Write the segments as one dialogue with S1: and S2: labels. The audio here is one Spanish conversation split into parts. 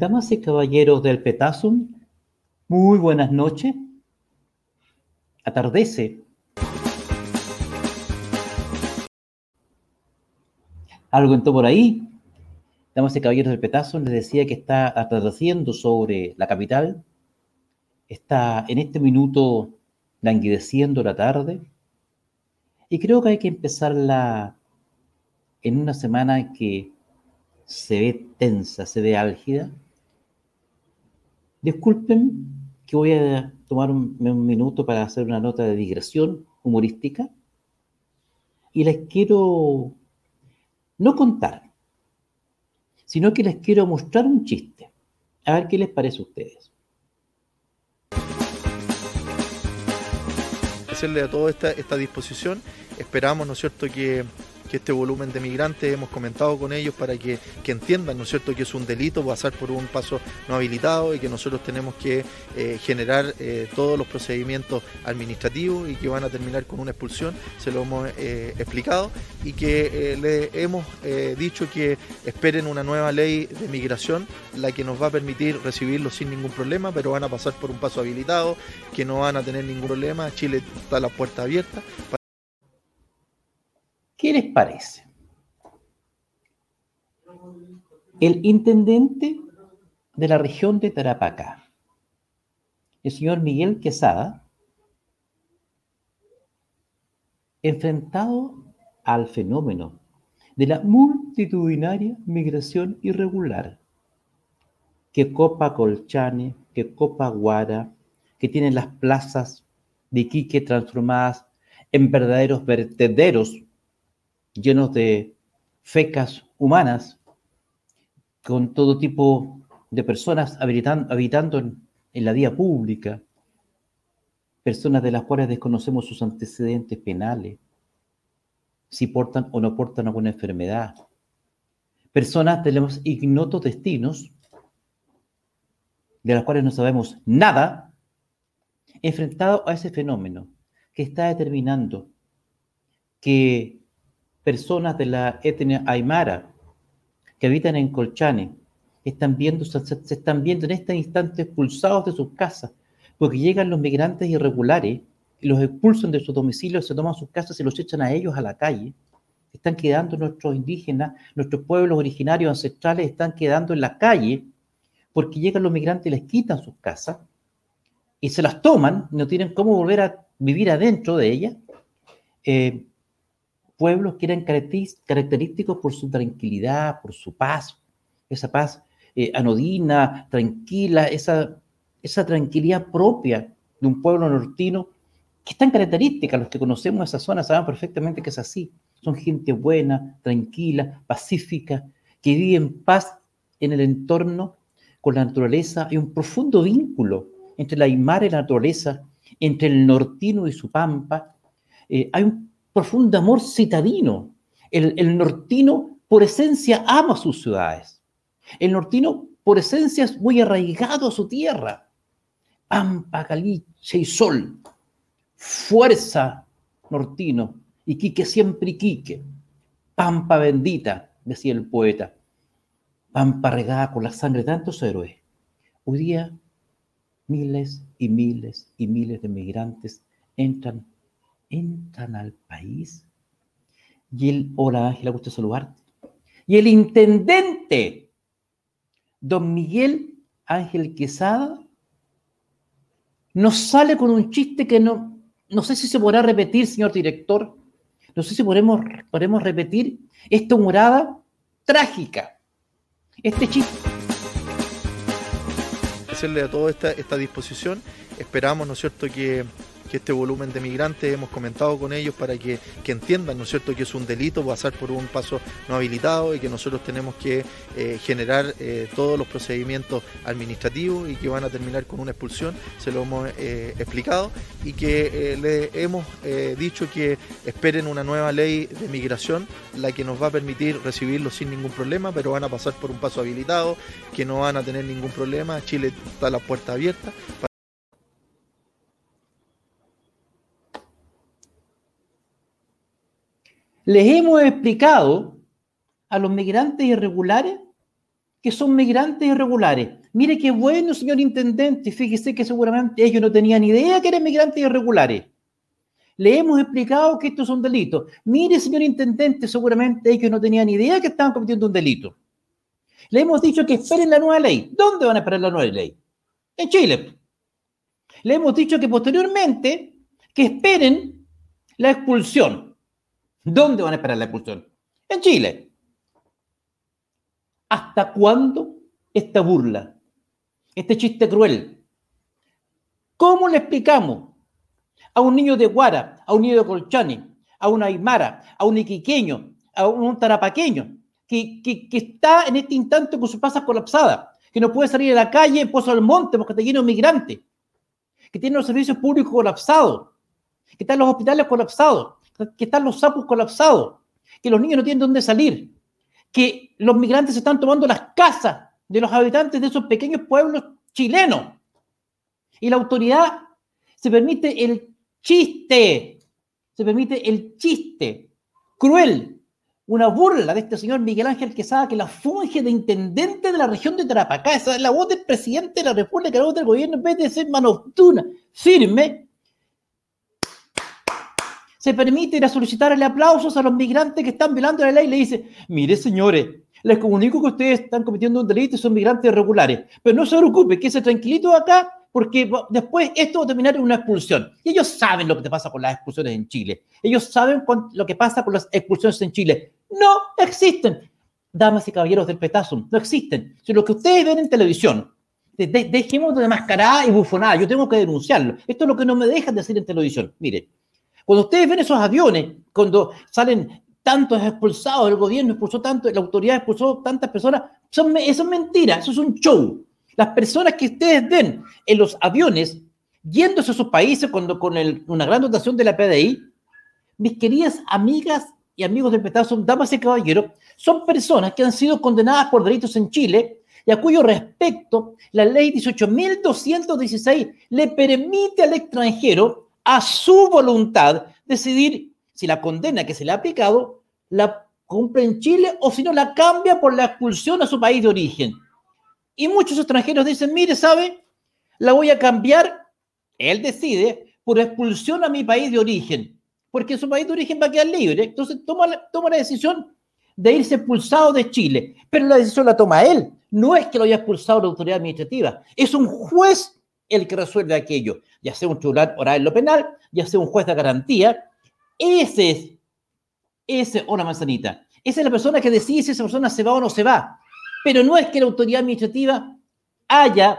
S1: Damas y caballeros del Petasum, muy buenas noches. Atardece. Algo entró por ahí. Damas y caballeros del Petasum, les decía que está atardeciendo sobre la capital. Está en este minuto languideciendo la tarde. Y creo que hay que empezarla en una semana que se ve tensa, se ve álgida. Disculpen que voy a tomar un, minuto para hacer una nota de digresión humorística y les quiero no contar, sino que les quiero mostrar un chiste. A ver qué les parece a ustedes.
S2: Hacerle a toda esta disposición, esperamos, ¿no es cierto?, que que este volumen de migrantes hemos comentado con ellos para que, entiendan, ¿no es cierto?, que es un delito pasar por un paso no habilitado y que nosotros tenemos que eh, generar eh, todos los procedimientos administrativos y que van a terminar con una expulsión, se lo hemos eh, explicado y que le hemos dicho que esperen una nueva ley de migración, la que nos va a permitir recibirlos sin ningún problema, pero van a pasar por un paso habilitado, que no van a tener ningún problema, Chile está la puerta abierta.
S1: ¿Qué les parece? El intendente de la región de Tarapacá, el señor Miguel Quesada, enfrentado al fenómeno de la multitudinaria migración irregular que copa Colchane, que copa Guara, que tienen las plazas de Iquique transformadas en verdaderos vertederos llenos de fecas humanas, con todo tipo de personas habitando en, la vía pública, personas de las cuales desconocemos sus antecedentes penales, si portan o no portan alguna enfermedad, personas de los ignotos destinos, de las cuales no sabemos nada, enfrentado a ese fenómeno que está determinando que personas de la etnia aymara que habitan en Colchane están viendo, se, están viendo en este instante expulsados de sus casas, porque llegan los migrantes irregulares y los expulsan de sus domicilios, se toman sus casas y los echan a ellos a la calle. Están quedando nuestros indígenas, nuestros pueblos originarios ancestrales están quedando en la calle porque llegan los migrantes y les quitan sus casas y se las toman, no tienen cómo volver a vivir adentro de ellas. Eh, pueblos que eran característicos por su tranquilidad, por su paz, esa paz eh, anodina, tranquila, esa, esa tranquilidad propia de un pueblo nortino, que es tan característica, los que conocemos esa zona saben perfectamente que es así. Son gente buena, tranquila, pacífica, que vive en paz en el entorno con la naturaleza. Hay un profundo vínculo entre la Aymara y la naturaleza, entre el nortino y su pampa. Eh, hay un profundo amor citadino. El, nortino, por esencia, ama sus ciudades. El nortino, por esencia, es muy arraigado a su tierra. Pampa, caliche y sol. Fuerza, nortino. Y Quique siempre Quique. Pampa bendita, decía el poeta. Pampa regada con la sangre de tantos héroes. Hoy día, miles y miles y miles de migrantes entran entran al país y el, hola Ángela, gusto saludarte. Y el intendente, don Miguel Ángel Quesada, nos sale con un chiste que no, no sé si se podrá repetir, señor director. No sé si podemos, podemos repetir esta humorada trágica. Este chiste.
S2: Hacerle a toda esta, esta disposición, esperamos, ¿no es cierto?, que que este volumen de migrantes hemos comentado con ellos para que, entiendan, ¿no es cierto?, que es un delito pasar por un paso no habilitado y que nosotros tenemos que eh, generar eh, todos los procedimientos administrativos y que van a terminar con una expulsión, se lo hemos eh, explicado y que le hemos dicho que esperen una nueva ley de migración, la que nos va a permitir recibirlos sin ningún problema, pero van a pasar por un paso habilitado, que no van a tener ningún problema, Chile está la puerta abierta.
S1: Les hemos explicado a los migrantes irregulares que son migrantes irregulares. Mire qué bueno, señor intendente. Fíjese que seguramente ellos no tenían idea que eran migrantes irregulares. Le hemos explicado que estos son delitos. Mire, señor intendente, seguramente ellos no tenían idea que estaban cometiendo un delito. Le hemos dicho que esperen la nueva ley. ¿Dónde van a esperar la nueva ley? En Chile. Le hemos dicho que posteriormente que esperen la expulsión. ¿Dónde van a esperar la expulsión? En Chile. ¿Hasta cuándo esta burla? Este chiste cruel. ¿Cómo le explicamos a un niño de Guara, a un niño de Colchani, a un Aymara, a un iquiqueño, a un tarapaqueño, que, que, está en este instante con su pasa colapsada, que no puede salir a la calle en Pozo del Monte porque está lleno de migrantes, que tiene los servicios públicos colapsados, que están los hospitales colapsados, que están los sapos colapsados, que los niños no tienen dónde salir, que los migrantes están tomando las casas de los habitantes de esos pequeños pueblos chilenos. Y la autoridad se permite el chiste, se permite el chiste cruel, una burla de este señor Miguel Ángel Quesada que la funge de intendente de la región de Tarapacá. Esa es la voz del presidente de la República, la voz del gobierno, en vez de ser manotuna, firme, se permite ir a solicitarle aplausos a los migrantes que están violando la ley le dice, mire señores, les comunico que ustedes están cometiendo un delito y son migrantes irregulares, pero no se preocupe, que se tranquilito acá porque después esto va a terminar en una expulsión. Y ellos saben lo que te pasa con las expulsiones en Chile. Ellos saben lo que pasa con las expulsiones en Chile. No existen. Damas y caballeros del petazo, no existen. Si lo que ustedes ven en televisión, dejemos de mascarada y bufonada, yo tengo que denunciarlo. Esto es lo que no me dejan decir en televisión. Mire, cuando ustedes ven esos aviones, cuando salen tantos expulsados, el gobierno expulsó tanto, la autoridad expulsó tantas personas, son, eso es mentira, eso es un show. Las personas que ustedes ven en los aviones yéndose a sus países cuando, con una gran dotación de la PDI, mis queridas amigas y amigos del Estado son damas y caballeros, son personas que han sido condenadas por delitos en Chile y a cuyo respecto la ley 18.216 le permite al extranjero a su voluntad decidir si la condena que se le ha aplicado la cumple en Chile o si no la cambia por la expulsión a su país de origen. Y muchos extranjeros dicen, mire, ¿sabe? La voy a cambiar, él decide, por expulsión a mi país de origen, porque su país de origen va a quedar libre. Entonces toma la, toma la decisión de irse expulsado de Chile, pero la decisión la toma él. No es que lo haya expulsado la autoridad administrativa, es un juez el que resuelve aquello, ya sea un tribunal oral en lo penal, ya sea un juez de garantía. Ese es, ese la manzanita. Esa es la persona que decide si esa persona se va o no se va. Pero no es que la autoridad administrativa haya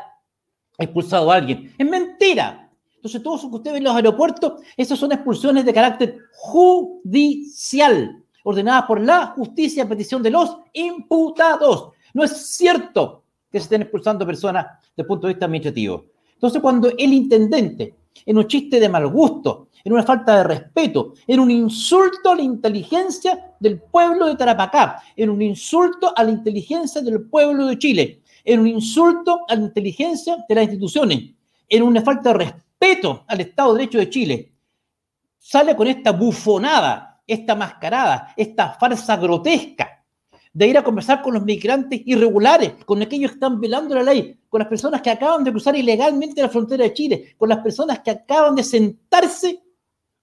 S1: expulsado a alguien. Es mentira. Entonces, todos los que ustedes ven en los aeropuertos, esas son expulsiones de carácter judicial, ordenadas por la justicia a petición de los imputados. No es cierto que se estén expulsando personas desde el punto de vista administrativo. Entonces, cuando el intendente, en un chiste de mal gusto, en una falta de respeto, en un insulto a la inteligencia del pueblo de Tarapacá, en un insulto a la inteligencia del pueblo de Chile, en un insulto a la inteligencia de las instituciones, en una falta de respeto al Estado de Derecho de Chile, sale con esta bufonada, esta mascarada, esta farsa grotesca de ir a conversar con los migrantes irregulares, con aquellos que están violando la ley, con las personas que acaban de cruzar ilegalmente la frontera de Chile, con las personas que acaban de sentarse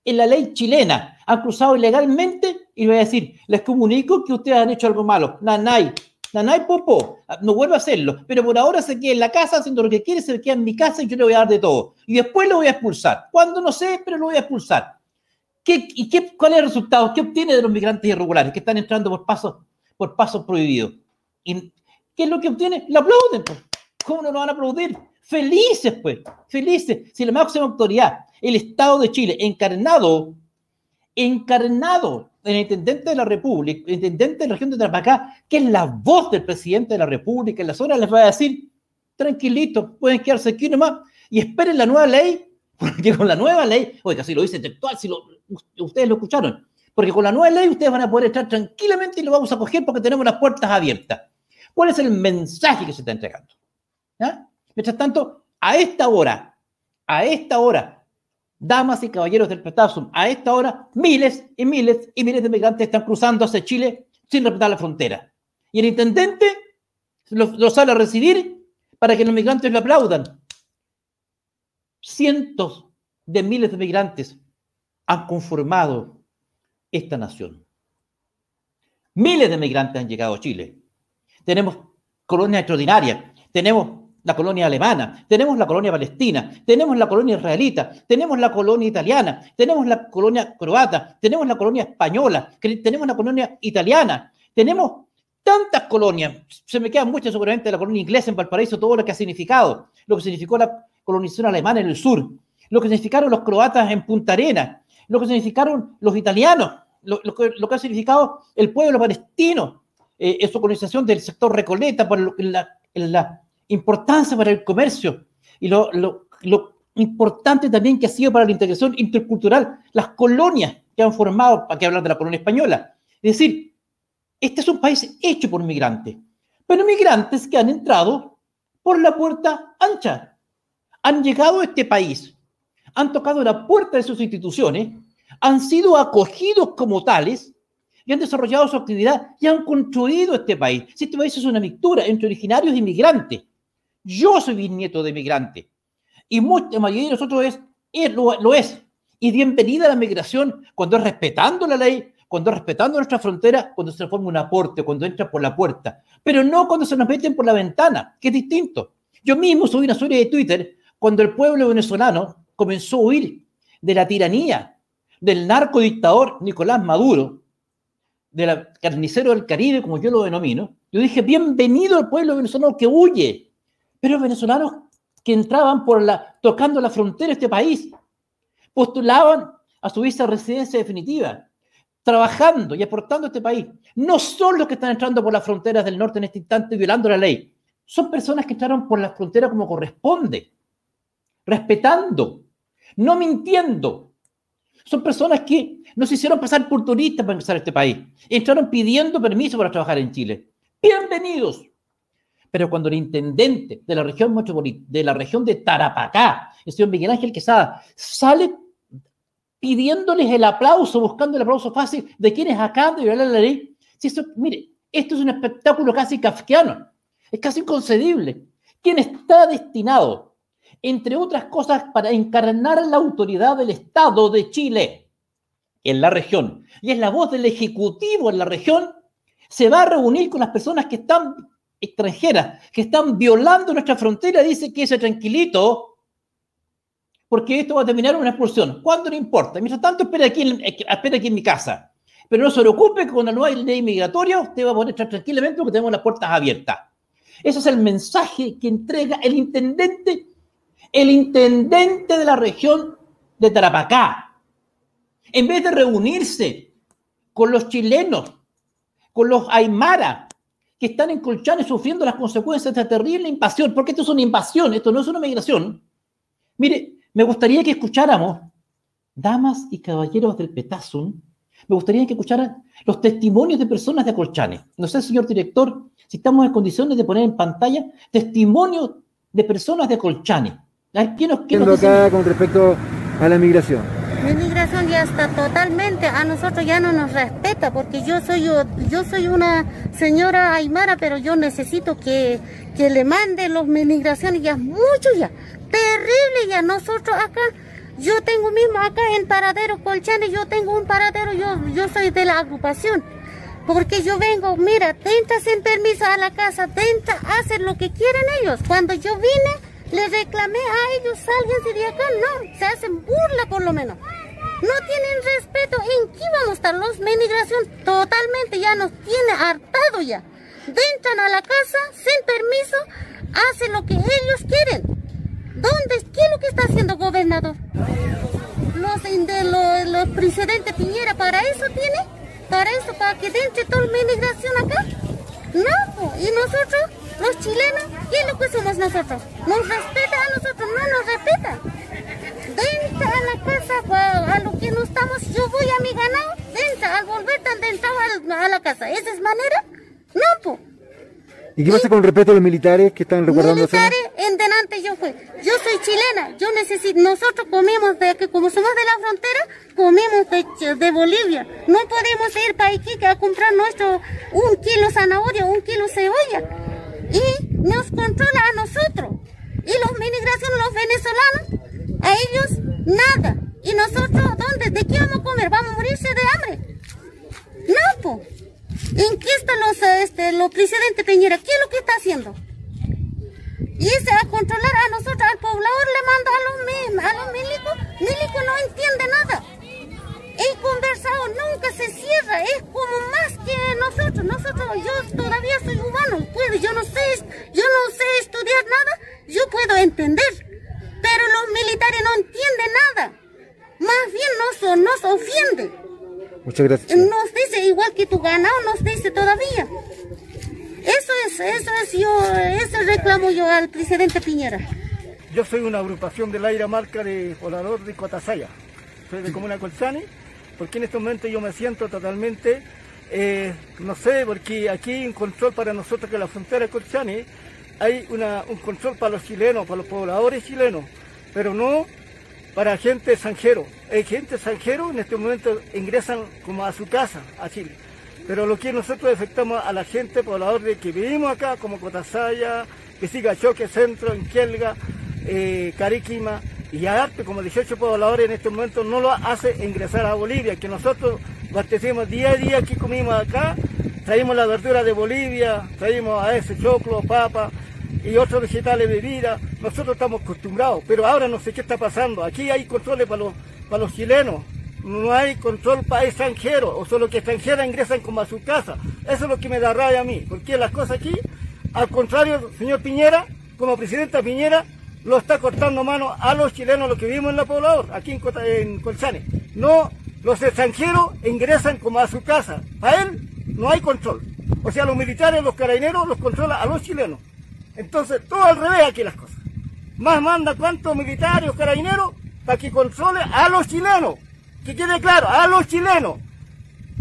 S1: en la ley chilena, han cruzado ilegalmente y voy a decir, les comunico que ustedes han hecho algo malo. Nanay, nanay popo, no vuelvo a hacerlo, pero por ahora se queda en la casa haciendo lo que quiere, se queda en mi casa y yo le voy a dar de todo. Y después lo voy a expulsar. Cuando no sé, pero lo voy a expulsar. ¿Qué, ¿Y qué, cuál es el resultado? ¿Qué obtiene de los migrantes irregulares que están entrando por pasos por pasos prohibidos. ¿Y qué es lo que obtiene? La aplauden, pues. ¿Cómo no lo van a aplaudir? Felices, pues, felices. Si la máxima autoridad, el Estado de Chile, encarnado, encarnado en el intendente de la República, el intendente de la región de Tarapacá, que es la voz del presidente de la República, en las horas les va a decir, tranquilito, pueden quedarse aquí nomás y esperen la nueva ley, porque con la nueva ley, oiga, si lo dice textual, si lo, ustedes lo escucharon, porque con la nueva ley ustedes van a poder entrar tranquilamente y lo vamos a coger porque tenemos las puertas abiertas. ¿Cuál es el mensaje que se está entregando? Mientras tanto, a esta hora, a esta hora, damas y caballeros del Petasum, a esta hora, miles y miles y miles de migrantes están cruzando hacia Chile sin respetar la frontera. Y el intendente Lo, sale a recibir para que los migrantes lo aplaudan. Cientos de miles de migrantes han conformado esta nación. Miles de migrantes han llegado a Chile. Tenemos colonias extraordinarias, tenemos la colonia alemana, tenemos la colonia palestina, tenemos la colonia israelita, tenemos la colonia italiana, tenemos la colonia croata, tenemos la colonia española, tenemos la colonia italiana, tenemos tantas colonias, se me quedan muchas seguramente la colonia inglesa en Valparaíso, todo lo que ha significado, lo que significó la colonización alemana en el sur, lo que significaron los croatas en Punta Arena, lo que significaron los italianos, lo, que, ha significado el pueblo palestino, eh, su colonización del sector Recoleta, por la, la importancia para el comercio y lo, importante también que ha sido para la integración intercultural, las colonias que han formado, para que hablar de la colonia española. Es decir, este es un país hecho por migrantes, pero migrantes que han entrado por la puerta ancha, han llegado a este país, han tocado la puerta de sus instituciones, han sido acogidos como tales y han desarrollado su actividad y han construido este país. Este país es una mixtura entre originarios y migrantes, yo soy bisnieto de migrante. Y mucha mayoría de nosotros es, lo, es. Y bienvenida a la migración cuando es respetando la ley, cuando es respetando nuestra frontera, cuando se forma un aporte, cuando entra por la puerta. Pero no cuando se nos meten por la ventana, que es distinto. Yo mismo subí una serie de Twitter cuando el pueblo venezolano comenzó a huir de la tiranía del narcodictador Nicolás Maduro, del carnicero del Caribe, como yo lo denomino. Yo dije, bienvenido al pueblo venezolano que huye pero venezolanos que entraban tocando la frontera de este país, postulaban a su visa residencia definitiva, trabajando y aportando a este país. No son los que están entrando por las fronteras del norte en este instante violando la ley. Son personas que entraron por la frontera como corresponde, respetando, no mintiendo. Son personas que no se hicieron pasar por turistas para empezar a este país. Entraron pidiendo permiso para trabajar en Chile. Bienvenidos. Pero cuando el intendente de la región de la región de Tarapacá, el señor Miguel Ángel Quesada, sale pidiéndoles el aplauso, buscando el aplauso fácil de quienes acaban de violar la ley, si mire, esto es un espectáculo casi kafkiano, es casi inconcebible. ¿Quién está destinado, entre otras cosas, para encarnar la autoridad del Estado de Chile en la región, y es la voz del Ejecutivo en la región, se va a reunir con las personas que están extranjeras que están violando nuestra frontera, dice que ese tranquilito, porque esto va a terminar una expulsión. ¿Cuándo no importa? Mientras tanto, espera aquí, en, espera aquí en mi casa. Pero no se preocupe cuando no hay ley migratoria, usted va a poder estar tranquilamente porque tenemos las puertas abiertas. Ese es el mensaje que entrega el intendente, el intendente de la región de Tarapacá. En vez de reunirse con los chilenos, con los aymara, que están en Colchane sufriendo las consecuencias de esta terrible invasión, porque esto es una invasión, esto no es una migración. Mire, me gustaría que escucháramos, damas y caballeros del Petazun, me gustaría que escucharan los testimonios de personas de Colchane. No sé, señor director, si estamos en condiciones de poner en pantalla testimonios de personas de Colchane.
S3: ¿Qué nos, qué nos acá con respecto a la migración?
S4: La inmigración ya está totalmente, a nosotros ya no nos respeta, porque yo soy yo, soy una señora aymara, pero yo necesito que, que le manden los migraciones, ya mucho ya, terrible ya, nosotros acá, yo tengo mismo acá en Paradero Colchane, yo tengo un paradero, yo, yo soy de la agrupación, porque yo vengo, mira, tenta sin permiso a la casa, tenta hacer lo que quieren ellos, cuando yo vine, le reclamé a ellos, sálganse de acá. No, se hacen burla por lo menos. No tienen respeto. ¿En qué vamos a estar los migración? Totalmente ya nos tiene hartado ya. Entran a la casa sin permiso, hacen lo que ellos quieren. ¿Dónde? ¿Qué es lo que está haciendo gobernador? Los, de los, los presidentes Piñera, ¿para eso tiene? ¿Para eso? ¿Para que entre toda la migración acá? No, y nosotros los chilenos, ¿qué es lo que somos nosotros? ¿Nos respeta a nosotros? No nos respeta. Dentro a la casa, a lo que no estamos, yo voy a mi ganado, dentro, al volver tan dentro a la casa. ¿Esa es manera? No, pues.
S3: ¿Y qué pasa con respecto a los militares que están resguardando
S4: Militares, en delante yo fui. Yo soy chilena, yo necesito, nosotros comemos de que como somos de la frontera, comemos de, de Bolivia. No podemos ir para Iquique a comprar nuestro un kilo zanahoria, un kilo cebolla y nos controla a nosotros. Y los migración, los venezolanos, a ellos nada. ¿Y nosotros dónde? ¿De qué vamos a comer? ¿Vamos a morirse de hambre? No, pues. ¿En qué están los, este, los presidentes Peñera? ¿Qué es lo que está haciendo? Y ese a controlar a nosotros, al poblador le manda a los, a los milicos. Milicos no entiende nada. He conversado, nunca se cierra, es como más que nosotros. Nosotros, yo todavía soy humano, puedo, yo no sé, yo no sé estudiar nada, yo puedo entender. Pero los militares no entienden nada. Más bien nos, nos ofiende.
S3: Muchas gracias.
S4: Nos dice igual que tu ganado, nos dice todavía. Eso es, eso es yo, eso reclamo yo al presidente Piñera.
S5: Yo soy una agrupación del aire marca de poblador de Cotasaya. Soy de Comuna Colzani, porque en este momento yo me siento totalmente, eh, no sé, porque aquí hay un control para nosotros que la frontera de Colzani hay una, un control para los chilenos, para los pobladores chilenos, pero no para gente extranjero. Hay gente extranjero en este momento ingresan como a su casa, a Chile. Pero lo que nosotros afectamos a la gente poblador que vivimos acá, como Cotasaya, que siga Choque Centro, Inquielga, eh, Cariquima, y arte como 18 pobladores en este momento no lo hace ingresar a Bolivia, que nosotros abastecemos día a día aquí comimos acá, traímos la verdura de Bolivia, traímos a ese choclo, papa y otros vegetales de vida, nosotros estamos acostumbrados, pero ahora no sé qué está pasando, aquí hay controles para los, para los chilenos, no hay control para extranjeros, o solo que extranjeros ingresan como a su casa, eso es lo que me da rabia a mí, porque las cosas aquí, al contrario, señor Piñera, como presidenta Piñera, lo está cortando mano a los chilenos, los que vivimos en la poblador, aquí en, en Colchane. No, los extranjeros ingresan como a su casa. A él no hay control. O sea, los militares, los carabineros los controlan a los chilenos. Entonces, todo al revés aquí las cosas. Más manda cuántos militares carabineros para que controle a los chilenos. Que quede claro, a los chilenos.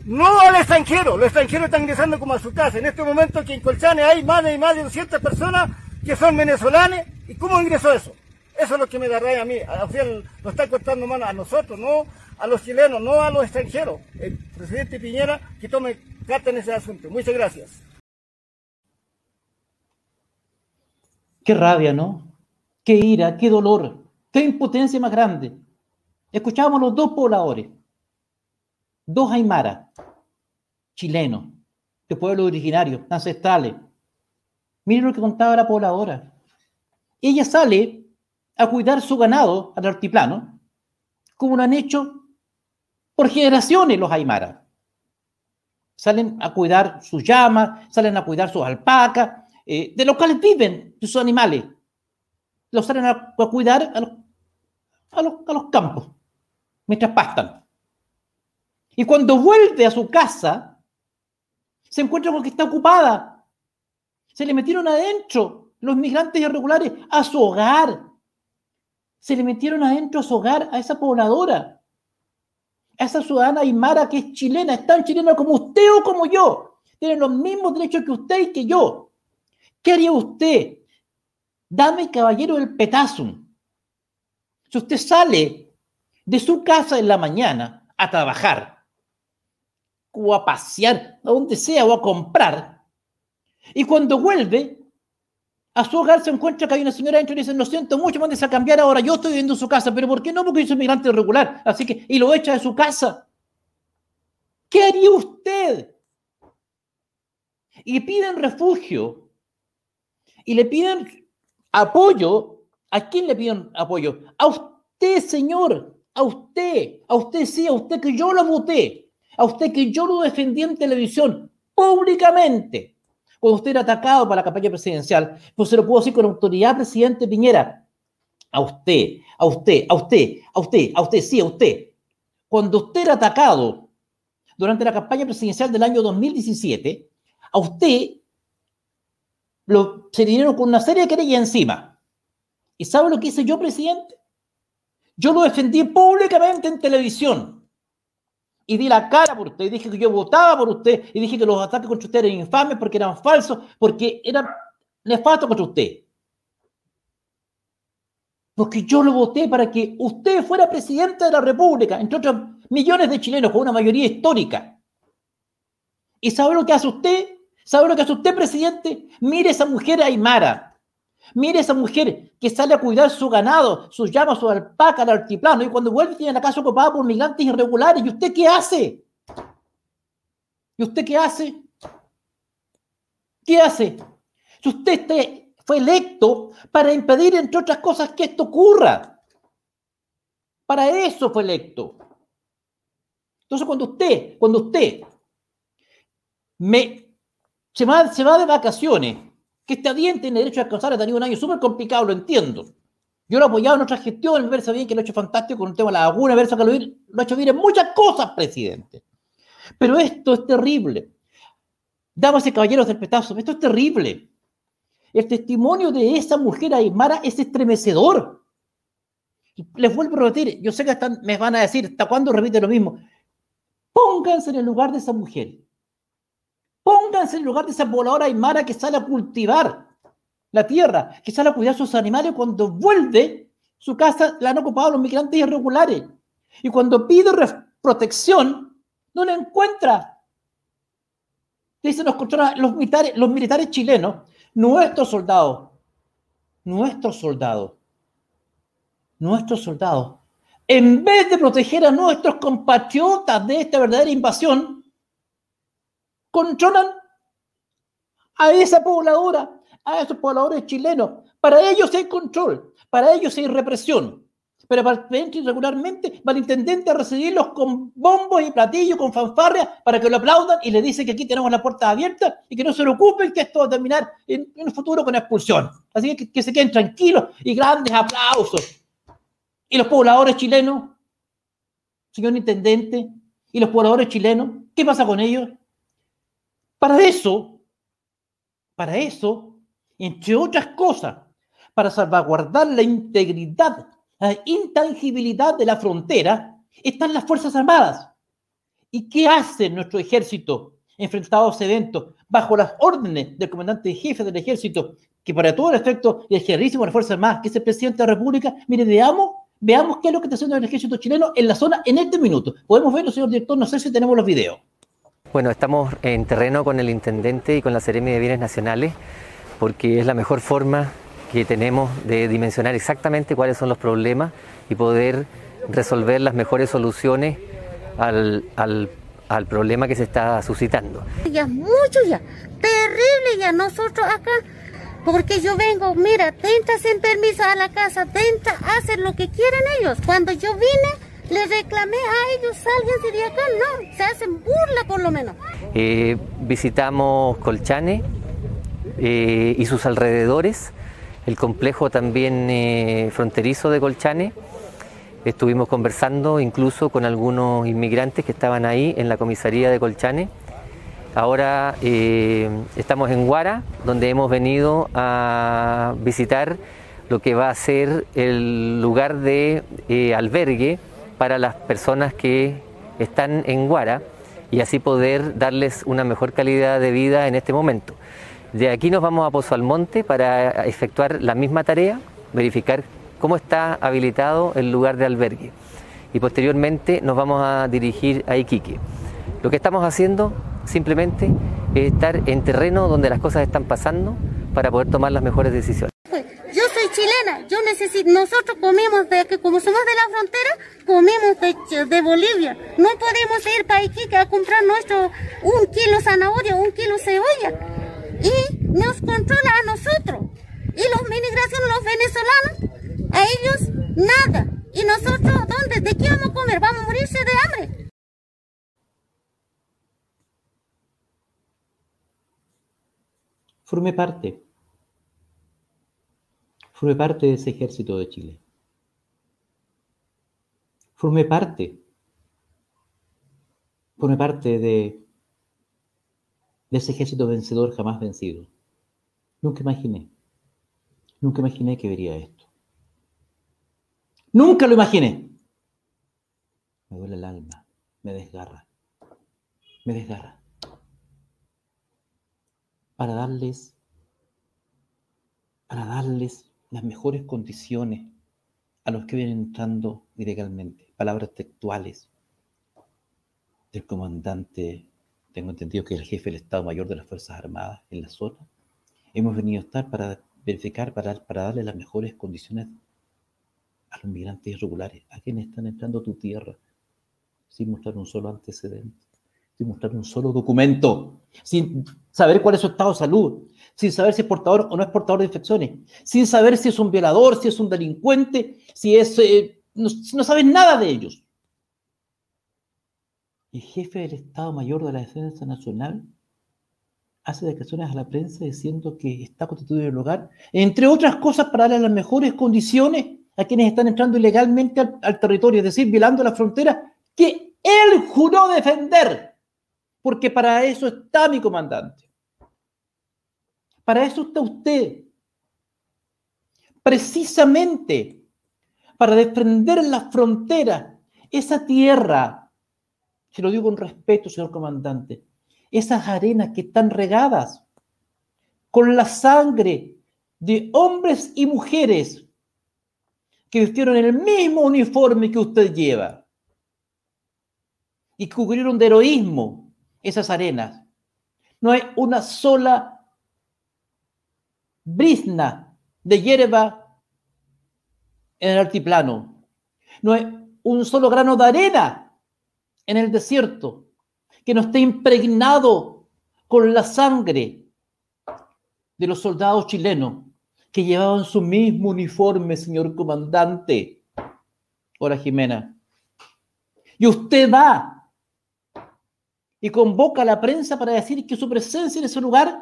S5: No al extranjero. Los extranjeros están ingresando como a su casa. En este momento aquí en Colchane hay más de, más de 200 personas que son venezolanos. ¿Y cómo ingresó eso? Eso es lo que me da rabia a mí. Al final nos está cortando mano a nosotros, no a los chilenos, no a los extranjeros. El presidente Piñera que tome carta en ese asunto. Muchas gracias.
S1: Qué rabia, ¿no? Qué ira, qué dolor, qué impotencia más grande. Escuchábamos los dos pobladores, dos aymaras, chilenos, de pueblos originarios, ancestrales. Miren lo que contaba la pobladora. Ella sale a cuidar su ganado al altiplano, como lo han hecho por generaciones los aymaras. Salen a cuidar sus llamas, salen a cuidar sus alpacas, eh, de los cuales viven sus animales. Los salen a, cuidar a los, a, los, a los campos, mientras pastan. Y cuando vuelve a su casa, se encuentra con que está ocupada. Se le metieron adentro los migrantes irregulares a su hogar. Se le metieron adentro a su hogar a esa pobladora, a esa ciudadana aymara que es chilena, es tan chilena como usted o como yo. Tiene los mismos derechos que usted y que yo. ¿Qué haría usted? Dame, caballero, el petazum. Si usted sale de su casa en la mañana a trabajar, o a pasear, a donde sea, o a comprar, y cuando vuelve, a su hogar se encuentra que hay una señora dentro y dice, lo siento mucho, mandes a cambiar ahora, yo estoy viviendo en su casa, pero ¿por qué no? Porque yo soy migrante irregular, así que, y lo echa de su casa. ¿Qué haría usted? Y piden refugio, y le piden apoyo. ¿A quién le piden apoyo? A usted, señor, a usted, a usted sí, a usted que yo lo voté, a usted que yo lo defendí en televisión, públicamente cuando usted era atacado para la campaña presidencial, pues se lo puedo decir con autoridad, presidente Piñera, a usted, a usted, a usted, a usted, a usted, sí, a usted. Cuando usted era atacado durante la campaña presidencial del año 2017, a usted lo, se vinieron con una serie de querellas encima. ¿Y sabe lo que hice yo, presidente? Yo lo defendí públicamente en televisión y di la cara por usted, y dije que yo votaba por usted, y dije que los ataques contra usted eran infames porque eran falsos, porque eran nefastos contra usted. Porque yo lo voté para que usted fuera presidente de la República, entre otros millones de chilenos con una mayoría histórica. ¿Y sabe lo que hace usted? ¿Sabe lo que hace usted, presidente? Mire esa mujer aymara. Mire esa mujer que sale a cuidar su ganado, sus llamas, su alpaca, el altiplano, y cuando vuelve tiene la casa ocupada por migrantes irregulares. ¿Y usted qué hace? ¿Y usted qué hace? ¿Qué hace? Si usted fue electo para impedir, entre otras cosas, que esto ocurra. Para eso fue electo. Entonces, cuando usted, cuando usted se, va, se va de vacaciones, que este bien tiene derecho a descansar, ha tenido un año súper complicado, lo entiendo. Yo lo he apoyado en otras gestiones, me parece bien que lo ha hecho fantástico con el tema de la laguna, me parece que lo, lo ha hecho bien en muchas cosas, presidente. Pero esto es terrible. Damas y caballeros del petazo, esto es terrible. El testimonio de esa mujer aymara es estremecedor. Les vuelvo a repetir, yo sé que están, me van a decir, ¿hasta cuándo repite lo mismo? Pónganse en el lugar de esa mujer. Pónganse en lugar de esa pobladora aymara que sale a cultivar la tierra, que sale a cuidar sus animales cuando vuelve su casa la han ocupado los migrantes irregulares. Y cuando pide protección, no la encuentra. Dicen los, los militares, los militares chilenos, nuestros soldados, nuestros soldados, nuestros soldados en vez de proteger a nuestros compatriotas de esta verdadera invasión, controlan a esa pobladora, a esos pobladores chilenos. Para ellos hay control, para ellos hay represión. Pero para irregularmente va el intendente a recibirlos con bombos y platillos, con fanfarria, para que lo aplaudan y le dice que aquí tenemos la puerta abierta y que no se preocupen que esto va a terminar en, un futuro con expulsión. Así que, que se queden tranquilos y grandes aplausos. ¿Y los pobladores chilenos, señor intendente? ¿Y los pobladores chilenos? ¿Qué pasa con ellos? Para eso, para eso, entre otras cosas, para salvaguardar la integridad, la intangibilidad de la frontera, están las Fuerzas Armadas. ¿Y qué hace nuestro ejército enfrentado a ese evento bajo las órdenes del comandante jefe del ejército, que para todo el efecto es jerísimo de las Fuerzas Armadas, que es el presidente de la República? Mire, veamos Veamos qué es lo que está haciendo el ejército chileno en la zona en este minuto. Podemos verlo, señor director, no sé si tenemos los videos.
S6: Bueno, estamos en terreno con el intendente y con la Seremi de Bienes Nacionales porque es la mejor forma que tenemos de dimensionar exactamente cuáles son los problemas y poder resolver las mejores soluciones al, al problema que se está suscitando.
S4: Ya mucho ya, terrible ya, nosotros acá porque yo vengo, mira, tenta sin permiso a la casa, tenta hacer lo que quieren ellos. Cuando yo vine, le reclamé a ellos, salgan de acá, no, se hacen burla por lo menos.
S6: Eh, visitamos Colchane eh, y sus alrededores, el complejo también eh, fronterizo de Colchane. Estuvimos conversando incluso con algunos inmigrantes que estaban ahí en la comisaría de Colchane Ahora estamos en Guara, donde hemos venido a visitar lo que va a ser el lugar de albergue para las personas que están en Guara y así poder darles una mejor calidad de vida en este momento. De aquí nos vamos a Pozo Almonte para efectuar la misma tarea, verificar cómo está habilitado el lugar de albergue y posteriormente nos vamos a dirigir a Iquique. Lo que estamos haciendo simplemente es estar en terreno donde las cosas están pasando para poder tomar las mejores decisiones.
S4: Chilena, yo necesito, nosotros comemos de que como somos de la frontera, comemos de, de Bolivia. No podemos ir para Iquique a comprar nuestro un kilo zanahoria, un kilo cebolla. Y nos controla a nosotros. Y los migración, los venezolanos, a ellos nada. Y nosotros, ¿dónde? ¿De qué vamos a comer? Vamos a morirse de hambre.
S1: forme parte, forme parte de ese ejército de Chile. Forme parte, forme parte de, de ese ejército vencedor jamás vencido. Nunca imaginé, nunca imaginé que vería esto. Nunca lo imaginé. Me duele el alma, me desgarra, me desgarra para darles, para darles las mejores condiciones a los que vienen entrando ilegalmente. Palabras textuales del comandante tengo entendido que es el jefe del Estado Mayor de las Fuerzas Armadas en la zona, hemos venido a estar para verificar, para, para darle las mejores condiciones a los migrantes irregulares, a quienes están entrando a tu tierra, sin mostrar un solo antecedente, sin mostrar un solo documento, sin saber cuál es su estado de salud, sin saber si es portador o no es portador de infecciones, sin saber si es un violador, si es un delincuente, si es... Eh, no, no sabes nada de ellos. El jefe del Estado Mayor de la Defensa Nacional hace declaraciones a la prensa diciendo que está constituido el hogar, entre otras cosas para darle las mejores condiciones a quienes están entrando ilegalmente al, al territorio, es decir, violando la frontera que él juró defender, porque para eso está mi comandante. Para eso está usted. Precisamente para defender las fronteras, esa tierra, se lo digo con respeto, señor comandante, esas arenas que están regadas con la sangre de hombres y mujeres que vistieron el mismo uniforme que usted lleva y que cubrieron de heroísmo esas arenas. No hay una sola brizna de hierba en el altiplano. No hay un solo grano de arena en el desierto que no esté impregnado con la sangre de los soldados chilenos que llevaban su mismo uniforme, señor comandante. Hola, Jimena. Y usted va y convoca a la prensa para decir que su presencia en ese lugar,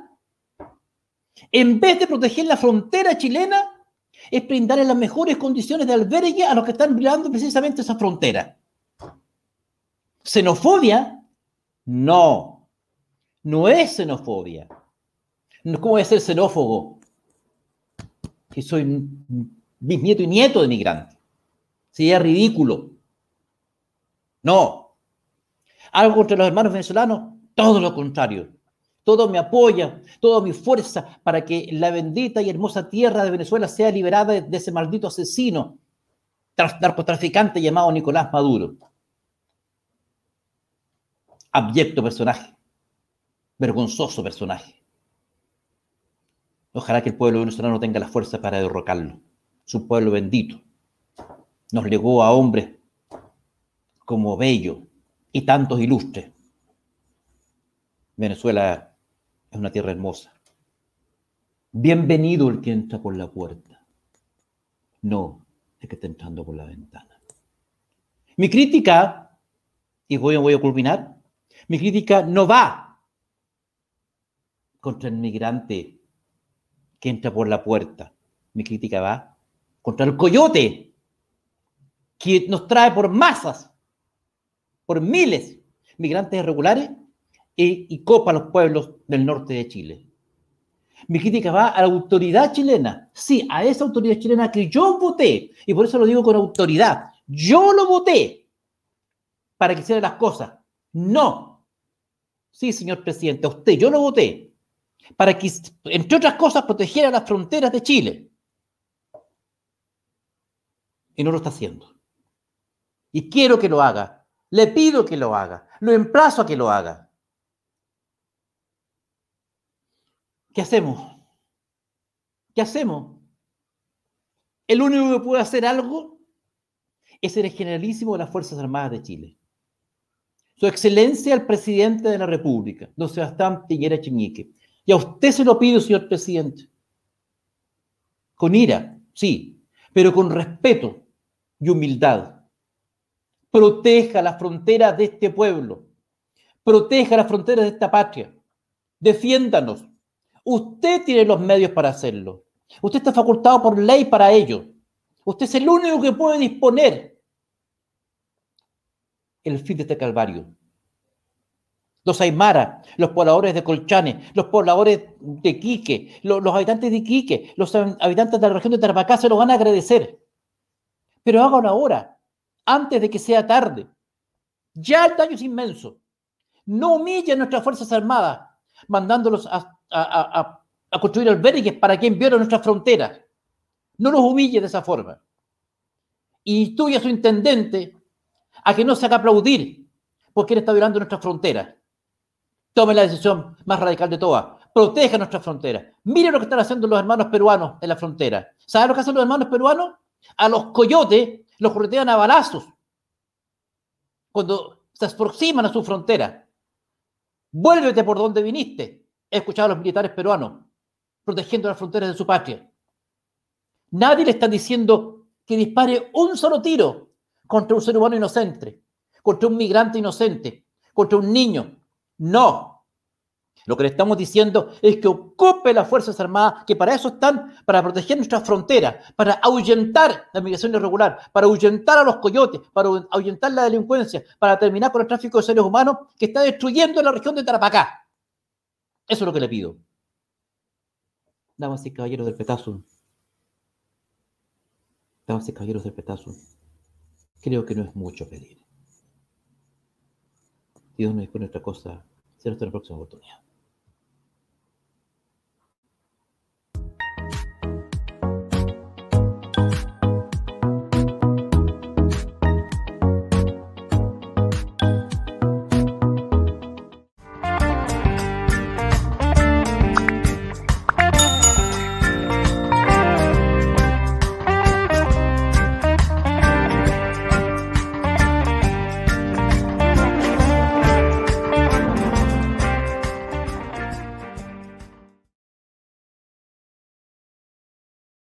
S1: en vez de proteger la frontera chilena, es brindarle las mejores condiciones de albergue a los que están violando precisamente esa frontera. Xenofobia, no, no es xenofobia. ¿Cómo voy a ser xenófobo? Que soy bisnieto y nieto de migrantes. Sería ridículo. No. Algo contra los hermanos venezolanos, todo lo contrario. Todo me apoya, toda mi fuerza para que la bendita y hermosa tierra de Venezuela sea liberada de ese maldito asesino, narcotraficante llamado Nicolás Maduro. Abyecto personaje, vergonzoso personaje. Ojalá que el pueblo venezolano tenga la fuerza para derrocarlo. Su pueblo bendito. Nos legó a hombres como Bello y tantos ilustres. Venezuela es una tierra hermosa. Bienvenido el que entra por la puerta. No el que está entrando por la ventana. Mi crítica, y voy, voy a culminar, mi crítica no va contra el migrante que entra por la puerta. Mi crítica va contra el coyote que nos trae por masas, por miles, migrantes irregulares y, y copa a los pueblos del norte de Chile. Mi crítica va a la autoridad chilena. Sí, a esa autoridad chilena que yo voté, y por eso lo digo con autoridad. Yo lo voté para que hiciera las cosas. No. Sí, señor presidente, a usted, yo lo voté para que, entre otras cosas, protegiera las fronteras de Chile. Y no lo está haciendo. Y quiero que lo haga. Le pido que lo haga. Lo emplazo a que lo haga. ¿Qué hacemos? ¿Qué hacemos? El único que puede hacer algo es el generalísimo de las Fuerzas Armadas de Chile. Su excelencia el presidente de la República, don Sebastián Piñera Chiñique. Y a usted se lo pido, señor presidente. Con ira, sí, pero con respeto y humildad. Proteja las fronteras de este pueblo. Proteja las fronteras de esta patria. Defiéndanos. Usted tiene los medios para hacerlo. Usted está facultado por ley para ello. Usted es el único que puede disponer el fin de este calvario. Los Aymara, los pobladores de Colchane, los pobladores de Quique, los, habitantes de Iquique, los habitantes de la región de Tarapacá se lo van a agradecer. Pero háganlo ahora, antes de que sea tarde. Ya el daño es inmenso. No humillen nuestras Fuerzas Armadas, mandándolos a construir albergues para quien viola nuestras fronteras. No los humille de esa forma. Y y a su intendente a que no se haga aplaudir porque él está violando nuestras fronteras. Tomen la decisión más radical de todas. Protejan nuestra frontera. Miren lo que están haciendo los hermanos peruanos en la frontera. ¿Saben lo que hacen los hermanos peruanos? A los coyotes los corretean a balazos cuando se aproximan a su frontera. Vuélvete por donde viniste. He escuchado a los militares peruanos protegiendo las fronteras de su patria. Nadie le está diciendo que dispare un solo tiro contra un ser humano inocente, contra un migrante inocente, contra un niño. No. Lo que le estamos diciendo es que ocupe las Fuerzas Armadas, que para eso están, para proteger nuestras fronteras, para ahuyentar la migración irregular, para ahuyentar a los coyotes, para ahuyentar la delincuencia, para terminar con el tráfico de seres humanos que está destruyendo la región de Tarapacá. Eso es lo que le pido. Damas y caballeros del petazo. Damas y caballeros del petazo. Creo que no es mucho pedir. Dios nos dispone otra cosa. Será hasta la próxima oportunidad.